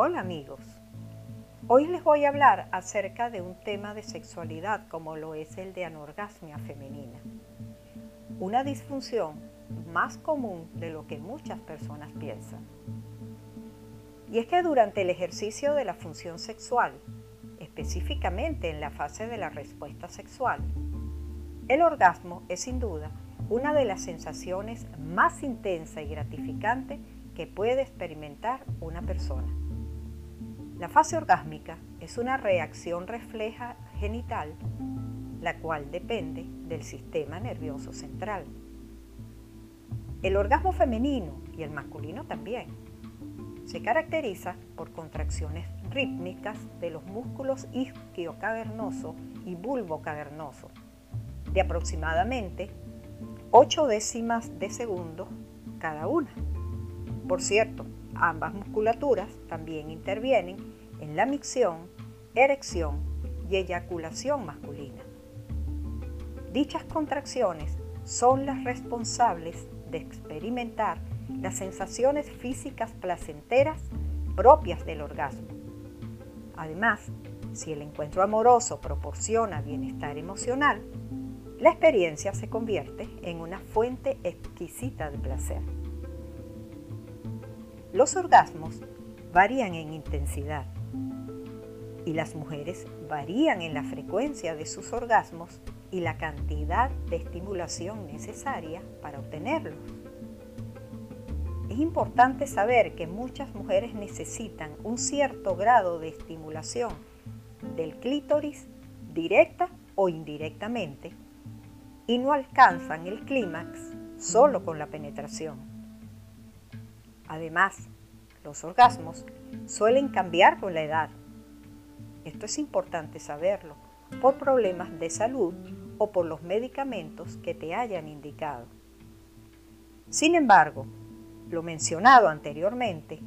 Hola amigos, hoy les voy a hablar acerca de un tema de sexualidad como lo es el de anorgasmia femenina, una disfunción más común de lo que muchas personas piensan. Y es que durante el ejercicio de la función sexual, específicamente en la fase de la respuesta sexual, el orgasmo es sin duda una de las sensaciones más intensa y gratificante que puede experimentar una persona. La fase orgásmica es una reacción refleja genital, la cual depende del sistema nervioso central. El orgasmo femenino y el masculino también se caracteriza por contracciones rítmicas de los músculos isquiocavernoso y bulbo cavernoso, de aproximadamente 8 décimas de segundo cada una. Por cierto, ambas musculaturas también intervienen en la micción, erección y eyaculación masculina. Dichas contracciones son las responsables de experimentar las sensaciones físicas placenteras propias del orgasmo. Además, si el encuentro amoroso proporciona bienestar emocional, la experiencia se convierte en una fuente exquisita de placer. Los orgasmos varían en intensidad y las mujeres varían en la frecuencia de sus orgasmos y la cantidad de estimulación necesaria para obtenerlos. Es importante saber que muchas mujeres necesitan un cierto grado de estimulación del clítoris directa o indirectamente y no alcanzan el clímax solo con la penetración. Además, los orgasmos suelen cambiar con la edad. Esto es importante saberlo por problemas de salud o por los medicamentos que te hayan indicado. Sin embargo, lo mencionado anteriormente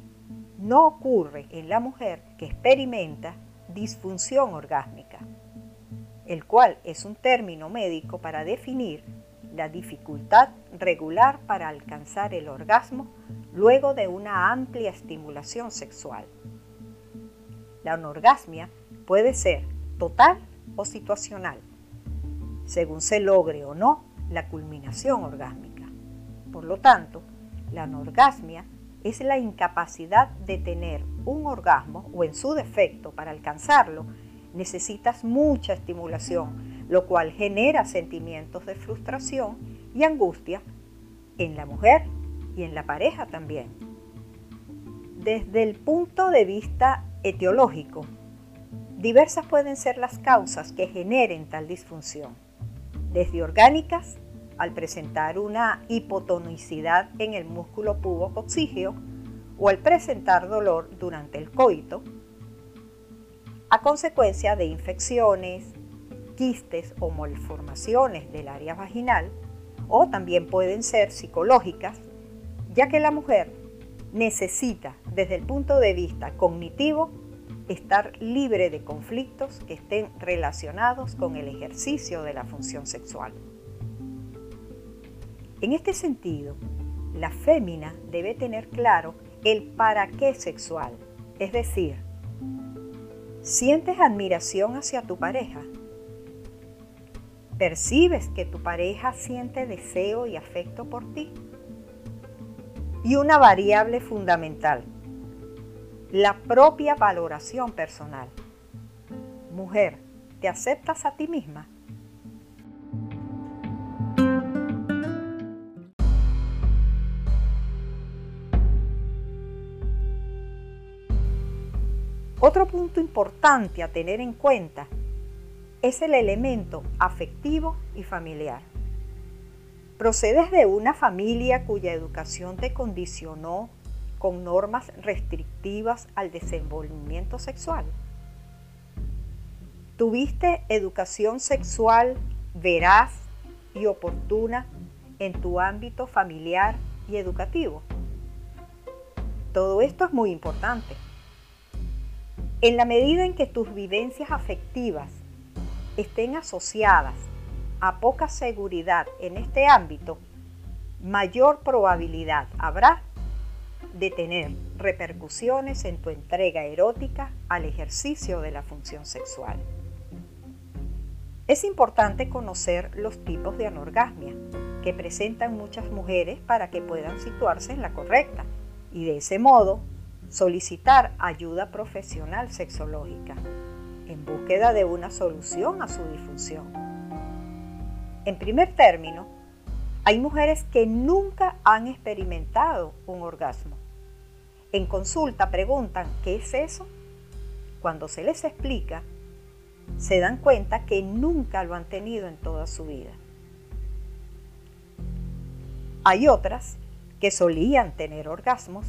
no ocurre en la mujer que experimenta disfunción orgásmica el cual es un término médico para definir la dificultad regular para alcanzar el orgasmo luego de una amplia estimulación sexual. La anorgasmia puede ser total o situacional, según se logre o no la culminación orgásmica. Por lo tanto, la anorgasmia es la incapacidad de tener un orgasmo o en su defecto para alcanzarlo necesitas mucha estimulación, lo cual genera sentimientos de frustración y angustia en la mujer y en la pareja también. Desde el punto de vista etiológico, diversas pueden ser las causas que generen tal disfunción, desde orgánicas al presentar una hipotonicidad en el músculo pubococcígeo o al presentar dolor durante el coito, a consecuencia de infecciones, quistes o malformaciones del área vaginal, o también pueden ser psicológicas, ya que la mujer necesita, desde el punto de vista cognitivo, estar libre de conflictos que estén relacionados con el ejercicio de la función sexual. En este sentido, la fémina debe tener claro el para qué sexual, es decir, ¿Sientes admiración hacia tu pareja? ¿Percibes que tu pareja siente deseo y afecto por ti? Y una variable fundamental, la propia valoración personal. Mujer, ¿te aceptas a ti misma? Otro punto importante a tener en cuenta es el elemento afectivo y familiar. Procedes de una familia cuya educación te condicionó con normas restrictivas al desenvolvimiento sexual. ¿Tuviste educación sexual veraz y oportuna en tu ámbito familiar y educativo? Todo esto es muy importante. En la medida en que tus vivencias afectivas estén asociadas a poca seguridad en este ámbito, mayor probabilidad habrá de tener repercusiones en tu entrega erótica al ejercicio de la función sexual. Es importante conocer los tipos de anorgasmia que presentan muchas mujeres para que puedan situarse en la correcta y de ese modo solicitar ayuda profesional sexológica en búsqueda de una solución a su disfunción. En primer término, hay mujeres que nunca han experimentado un orgasmo. En consulta preguntan, ¿qué es eso? Cuando se les explica, se dan cuenta que nunca lo han tenido en toda su vida. Hay otras que solían tener orgasmos,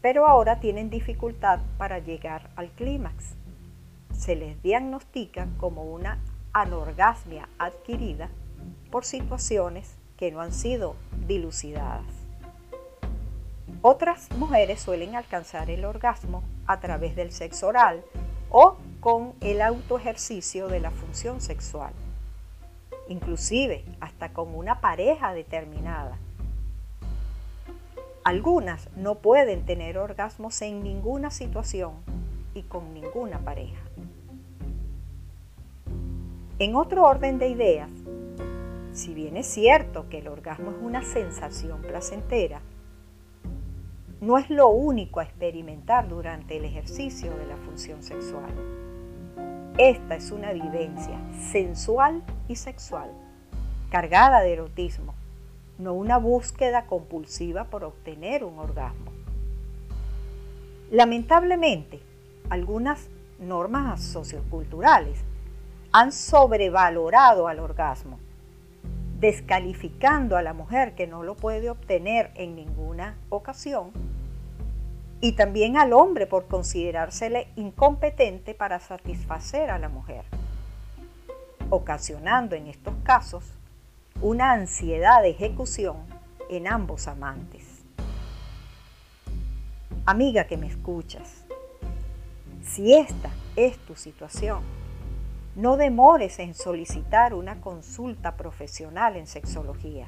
pero ahora tienen dificultad para llegar al clímax. Se les diagnostica como una anorgasmia adquirida por situaciones que no han sido dilucidadas. Otras mujeres suelen alcanzar el orgasmo a través del sexo oral o con el autoejercicio de la función sexual, inclusive hasta con una pareja determinada. Algunas no pueden tener orgasmos en ninguna situación y con ninguna pareja. En otro orden de ideas, si bien es cierto que el orgasmo es una sensación placentera, no es lo único a experimentar durante el ejercicio de la función sexual. Esta es una vivencia sensual y sexual, cargada de erotismo, no una búsqueda compulsiva por obtener un orgasmo. Lamentablemente, algunas normas socioculturales han sobrevalorado al orgasmo, descalificando a la mujer que no lo puede obtener en ninguna ocasión y también al hombre por considerársele incompetente para satisfacer a la mujer, ocasionando en estos casos una ansiedad de ejecución en ambos amantes. Amiga que me escuchas, si esta es tu situación, no demores en solicitar una consulta profesional en sexología,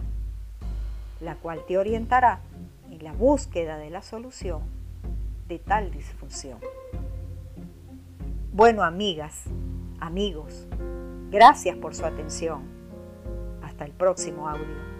la cual te orientará en la búsqueda de la solución de tal disfunción. Bueno, amigas, amigos, gracias por su atención. Hasta el próximo audio.